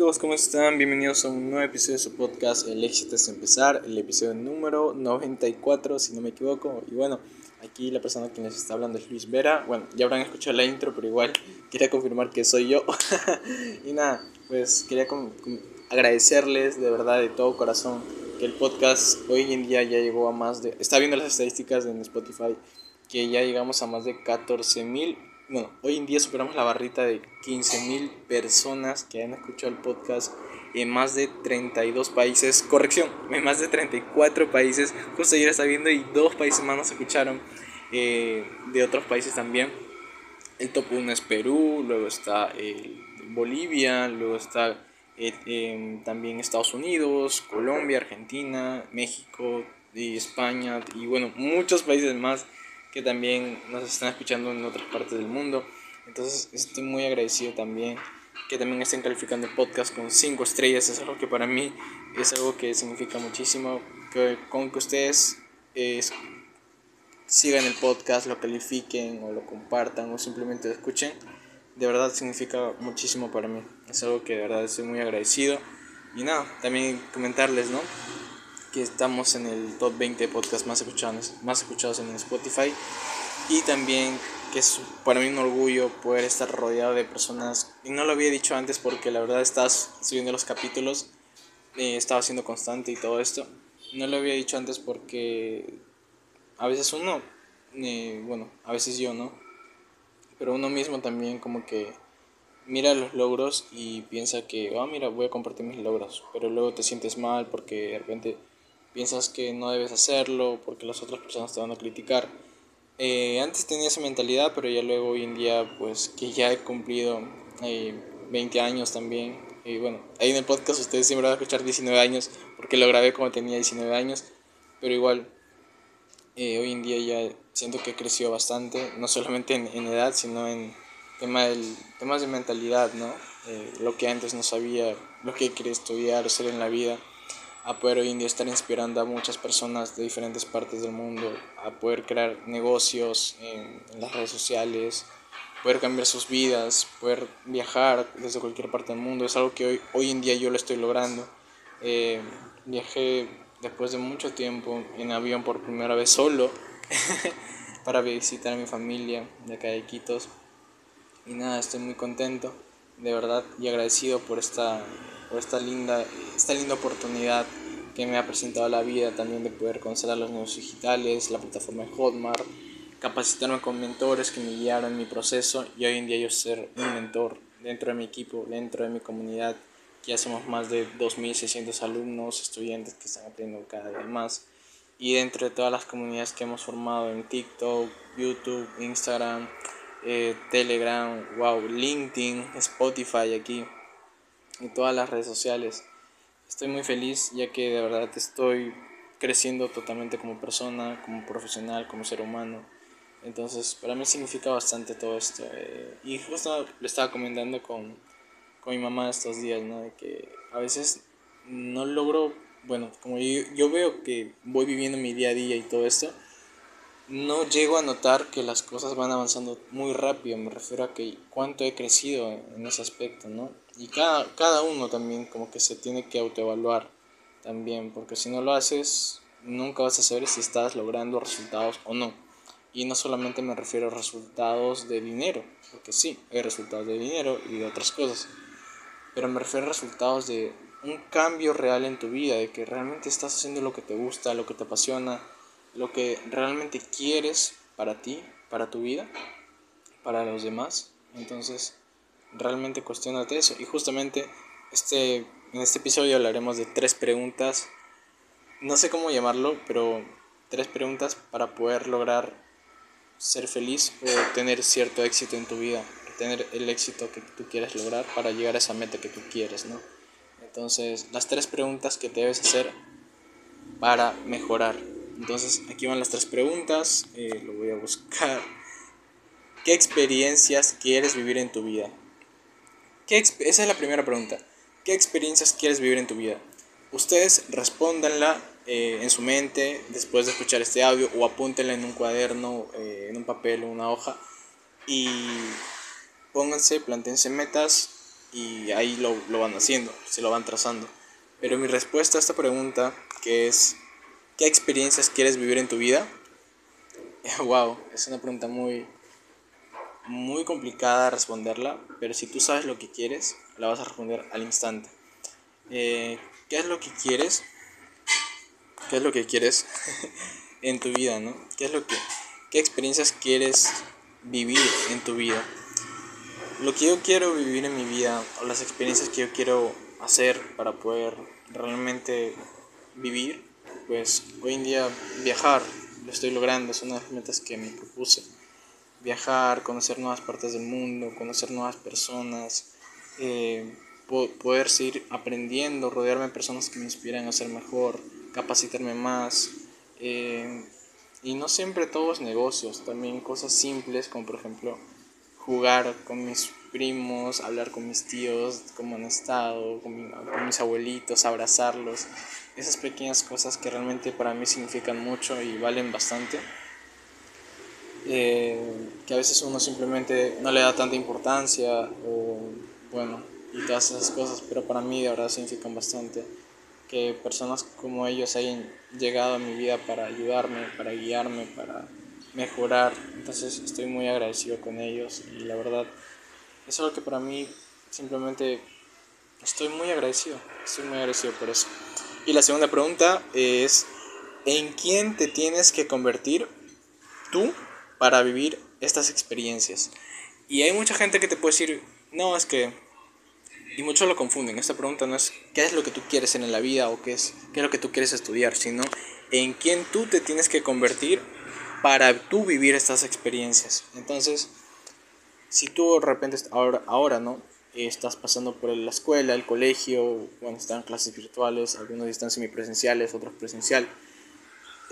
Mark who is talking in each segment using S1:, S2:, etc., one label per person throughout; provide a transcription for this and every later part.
S1: Chicos, ¿cómo están? Bienvenidos a un nuevo episodio de su podcast El éxito es empezar, el episodio número 94 si no me equivoco. Y bueno, aquí la persona que les está hablando es Luis Vera. Bueno, ya habrán escuchado la intro, pero igual quería confirmar que soy yo. y nada, pues quería agradecerles de verdad, de todo corazón, que el podcast hoy en día ya llegó a más de... Está viendo las estadísticas en Spotify, que ya llegamos a más de 14 mil bueno, hoy en día superamos la barrita de 15.000 personas que han escuchado el podcast en más de 32 países. Corrección, en más de 34 países. Justo ayer estaba viendo y dos países más nos escucharon eh, de otros países también. El top 1 es Perú, luego está Bolivia, luego está eh, también Estados Unidos, Colombia, Argentina, México y España y bueno, muchos países más que también nos están escuchando en otras partes del mundo. Entonces estoy muy agradecido también que también estén calificando el podcast con 5 estrellas. Es algo que para mí es algo que significa muchísimo. Que con que ustedes eh, sigan el podcast, lo califiquen o lo compartan o simplemente lo escuchen, de verdad significa muchísimo para mí. Es algo que de verdad estoy muy agradecido. Y nada, también comentarles, ¿no? Que estamos en el top 20 de podcasts más escuchados, más escuchados en Spotify y también que es para mí un orgullo poder estar rodeado de personas, y no lo había dicho antes porque la verdad estás subiendo los capítulos, eh, estaba siendo constante y todo esto, no lo había dicho antes porque a veces uno, eh, bueno, a veces yo, ¿no? Pero uno mismo también como que mira los logros y piensa que, ah, mira, voy a compartir mis logros, pero luego te sientes mal porque de repente piensas que no debes hacerlo porque las otras personas te van a criticar. Eh, antes tenía esa mentalidad, pero ya luego hoy en día, pues que ya he cumplido 20 eh, años también. Y bueno, ahí en el podcast ustedes siempre van a escuchar 19 años, porque lo grabé como tenía 19 años, pero igual, eh, hoy en día ya siento que he crecido bastante, no solamente en, en edad, sino en tema del, temas de mentalidad, ¿no? lo que antes no sabía, lo que quería estudiar ser en la vida a poder hoy en día estar inspirando a muchas personas de diferentes partes del mundo, a poder crear negocios en, las redes sociales, poder cambiar sus vidas, poder viajar desde cualquier parte del mundo. Es algo que hoy, hoy en día yo lo estoy logrando. Eh, viajé después de mucho tiempo en avión por primera vez solo para visitar a mi familia de acá de Iquitos. Y nada, estoy muy contento, de verdad, y agradecido por esta por esta linda, esta linda oportunidad que me ha presentado la vida también de poder conocer a los nuevos digitales, la plataforma de Hotmart, capacitarme con mentores que me guiaron en mi proceso y hoy en día yo ser un mentor dentro de mi equipo, dentro de mi comunidad, que ya somos más de 2.600 alumnos, estudiantes que están aprendiendo cada vez más y dentro de todas las comunidades que hemos formado en TikTok, YouTube, Instagram, eh, Telegram, wow, LinkedIn, Spotify aquí y todas las redes sociales. Estoy muy feliz ya que de verdad estoy creciendo totalmente como persona, como profesional, como ser humano. Entonces, para mí significa bastante todo esto. Eh, y justo lo estaba comentando con, con mi mamá estos días, ¿no? De que a veces no logro, bueno, como yo, yo veo que voy viviendo mi día a día y todo esto, no llego a notar que las cosas van avanzando muy rápido. Me refiero a que cuánto he crecido en ese aspecto, ¿no? Y cada, cada uno también como que se tiene que autoevaluar también, porque si no lo haces, nunca vas a saber si estás logrando resultados o no. Y no solamente me refiero a resultados de dinero, porque sí, hay resultados de dinero y de otras cosas, pero me refiero a resultados de un cambio real en tu vida, de que realmente estás haciendo lo que te gusta, lo que te apasiona, lo que realmente quieres para ti, para tu vida, para los demás. Entonces, realmente cuestionate eso. Y justamente este, en este episodio hablaremos de tres preguntas, no sé cómo llamarlo, pero tres preguntas para poder lograr ser feliz o tener cierto éxito en tu vida, tener el éxito que tú quieres lograr para llegar a esa meta que tú quieres, ¿no? Entonces, las tres preguntas que debes hacer para mejorar. Entonces, aquí van las tres preguntas, eh, lo voy a buscar. ¿Qué experiencias quieres vivir en tu vida? ¿Qué Esa es la primera pregunta. ¿Qué experiencias quieres vivir en tu vida? Ustedes respóndanla eh, en su mente después de escuchar este audio o apúntenla en un cuaderno, eh, en un papel o una hoja y pónganse, plantense metas y ahí lo, lo van haciendo, se lo van trazando. Pero mi respuesta a esta pregunta, que es ¿qué experiencias quieres vivir en tu vida? wow, es una pregunta muy, muy complicada de responderla, pero si tú sabes lo que quieres, la vas a responder al instante. Eh, ¿Qué es lo que quieres? ¿Qué es lo que quieres en tu vida, no? ¿Qué es lo que qué experiencias quieres vivir en tu vida? Lo que yo quiero vivir en mi vida o las experiencias que yo quiero hacer para poder realmente vivir, pues hoy en día viajar, lo estoy logrando, es una de las metas que me propuse viajar, conocer nuevas partes del mundo, conocer nuevas personas, eh, poder seguir aprendiendo, rodearme de personas que me inspiran a ser mejor, capacitarme más. Eh, y no siempre todos negocios, también cosas simples como por ejemplo jugar con mis primos, hablar con mis tíos, cómo han estado, con, con, mis abuelitos, abrazarlos. Esas pequeñas cosas que realmente para mí significan mucho y valen bastante. Eh, que a veces uno simplemente no le da tanta importancia o bueno, y todas esas cosas, pero para mí de verdad significan bastante que personas como ellos hayan llegado a mi vida para ayudarme, para guiarme, para mejorar. Entonces estoy muy agradecido con ellos y la verdad es algo que para mí simplemente estoy muy agradecido, estoy muy agradecido por eso. Y la segunda pregunta es, ¿en quién te tienes que convertir tú para vivir estas experiencias. Y hay mucha gente que te puede decir, no, es que... Y muchos lo confunden. Esta pregunta no es qué es lo que tú quieres en la vida o qué es, qué es lo que tú quieres estudiar, sino en quién tú te tienes que convertir para tú vivir estas experiencias. Entonces, si tú de repente ahora, ahora ¿no? estás pasando por la escuela, el colegio, bueno, están clases virtuales, algunos están semipresenciales, otros presencial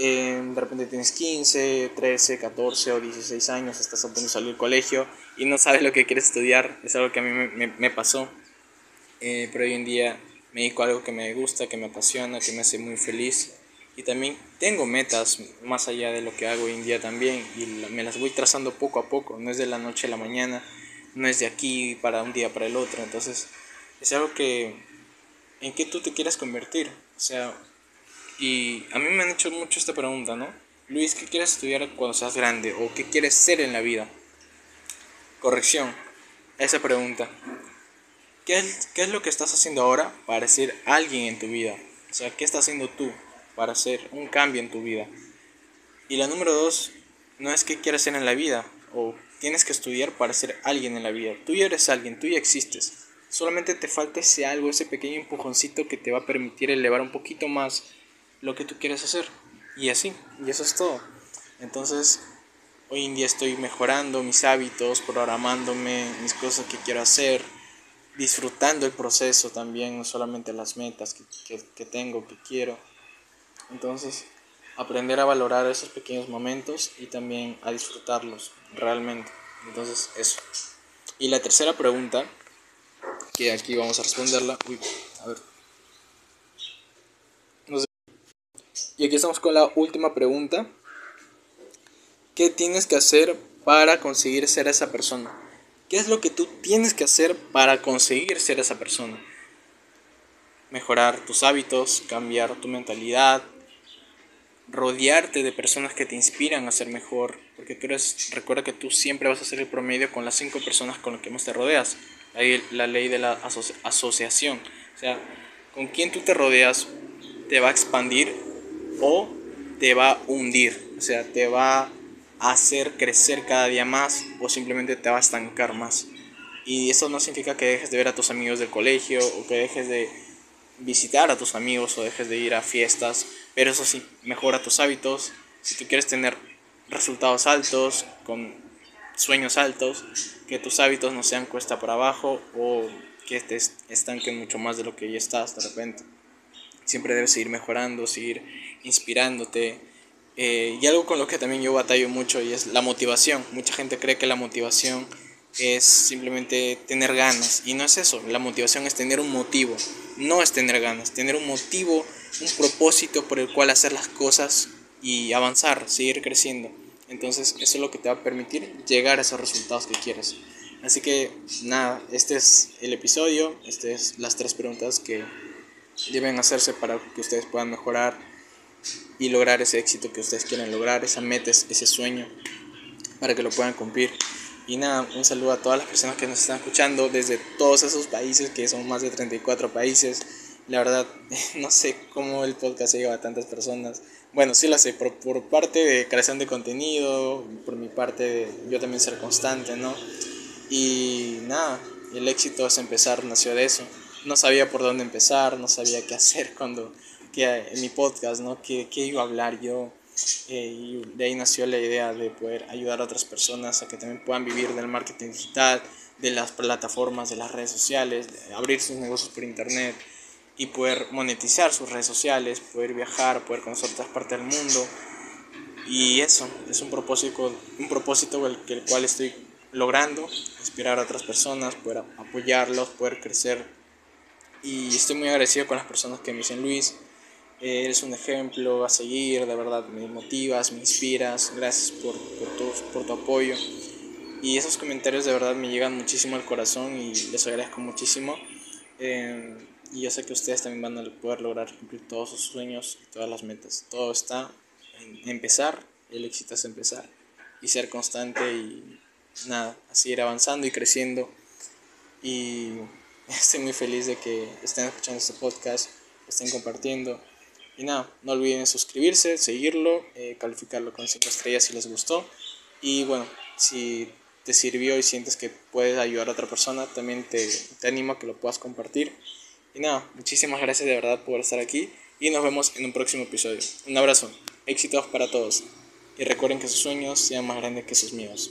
S1: de repente tienes 15, 13, 14 o 16 años, estás a punto de salir del colegio y no sabes lo que quieres estudiar. Es algo que a mí me, me, pasó. Eh, pero hoy en día me dedico a algo que me gusta, que me apasiona, que me hace muy feliz. Y también tengo metas más allá de lo que hago hoy en día también y me las voy trazando poco a poco. No es de la noche a la mañana, no es de aquí para un día para el otro. Entonces es algo que en qué tú te quieres convertir. O sea, y a mí me han hecho mucho esta pregunta, ¿no? Luis, ¿qué quieres estudiar cuando seas grande? ¿O qué quieres ser en la vida? Corrección, esa pregunta. ¿Qué es, ¿Qué es lo que estás haciendo ahora para ser alguien en tu vida? O sea, ¿qué estás haciendo tú para hacer un cambio en tu vida? Y la número dos, no es qué quieres ser en la vida o tienes que estudiar para ser alguien en la vida. Tú ya eres alguien, tú ya existes. Solamente te falta ese algo, ese pequeño empujoncito que te va a permitir elevar un poquito más lo que tú quieres hacer. Y así, y eso es todo. Entonces, hoy en día estoy mejorando mis hábitos, programándome mis cosas que quiero hacer, disfrutando el proceso también, no solamente las metas que, que, tengo, que quiero. Entonces, aprender a valorar esos pequeños momentos y también a disfrutarlos realmente. Entonces, eso. Y la tercera pregunta, que aquí vamos a responderla. Uy, a ver. Y aquí estamos con la última pregunta. ¿Qué tienes que hacer para conseguir ser esa persona? ¿Qué es lo que tú tienes que hacer para conseguir ser esa persona? Mejorar tus hábitos, cambiar tu mentalidad, rodearte de personas que te inspiran a ser mejor, porque tú eres, recuerda que tú siempre vas a ser el promedio con las cinco personas con las que más te rodeas. Ahí la ley de la asociación. O sea, con quién tú te rodeas te va a expandir o te va a hundir, o sea, te va a hacer crecer cada día más o simplemente te va a estancar más. Y eso no significa que dejes de ver a tus amigos del colegio o que dejes de visitar a tus amigos o dejes de ir a fiestas, pero eso sí, mejora tus hábitos. Si tú quieres tener resultados altos, con sueños altos, que tus hábitos no sean cuesta para abajo o que te estanquen mucho más de lo que ya estás de repente. Siempre debes seguir mejorando, seguir inspirándote. Eh, y algo con lo que también yo batallo mucho y es la motivación. Mucha gente cree que la motivación es simplemente tener ganas. Y no es eso. La motivación es tener un motivo. No es tener ganas. Tener un motivo, un propósito por el cual hacer las cosas y avanzar, seguir creciendo. Entonces eso es lo que te va a permitir llegar a esos resultados que quieres. Así que nada, este es el episodio, estas es las tres preguntas que deben hacerse para que ustedes puedan mejorar y lograr ese éxito que ustedes quieren lograr, esa meta, ese sueño, para que lo puedan cumplir. Y nada, un saludo a todas las personas que nos están escuchando desde todos esos países, que son más de 34 países. La verdad, no sé cómo el podcast llega a tantas personas. Bueno, sí lo sé, por, por parte de creación de contenido, por mi parte de yo también ser constante, ¿no? Y nada, el éxito es empezar, nació de eso. No sabía por dónde empezar, no sabía qué hacer cuando, que en mi podcast, ¿no? ¿Qué, qué iba a hablar yo? Eh, y de ahí nació la idea de poder ayudar a otras personas a que también puedan vivir del marketing digital, de las plataformas, de las redes sociales, abrir sus negocios por internet y poder monetizar sus redes sociales, poder viajar, poder conocer otras partes del mundo. Y eso es un propósito, un propósito el, el cual estoy logrando, inspirar a otras personas, poder apoyarlos, poder crecer. Y estoy muy agradecido con las personas que me dicen, Luis, eres un ejemplo a seguir, de verdad me motivas, me inspiras, gracias por, por, tu, por tu apoyo. Y esos comentarios de verdad me llegan muchísimo al corazón y les agradezco muchísimo. Eh, y yo sé que ustedes también van a poder lograr cumplir todos sus sueños y todas las metas. Todo está en empezar, el éxito es empezar y ser constante y nada, así ir avanzando y creciendo. Y estoy muy feliz de que estén escuchando este podcast, estén compartiendo. Y nada, no olviden suscribirse, seguirlo, eh, calificarlo con 5 estrellas si les gustó. Y bueno, si te sirvió y sientes que puedes ayudar a otra persona, también te, te animo a que lo puedas compartir. Y nada, muchísimas gracias de verdad por estar aquí y nos vemos en un próximo episodio. Un abrazo, éxitos para todos y recuerden que sus sueños sean más grandes que sus míos.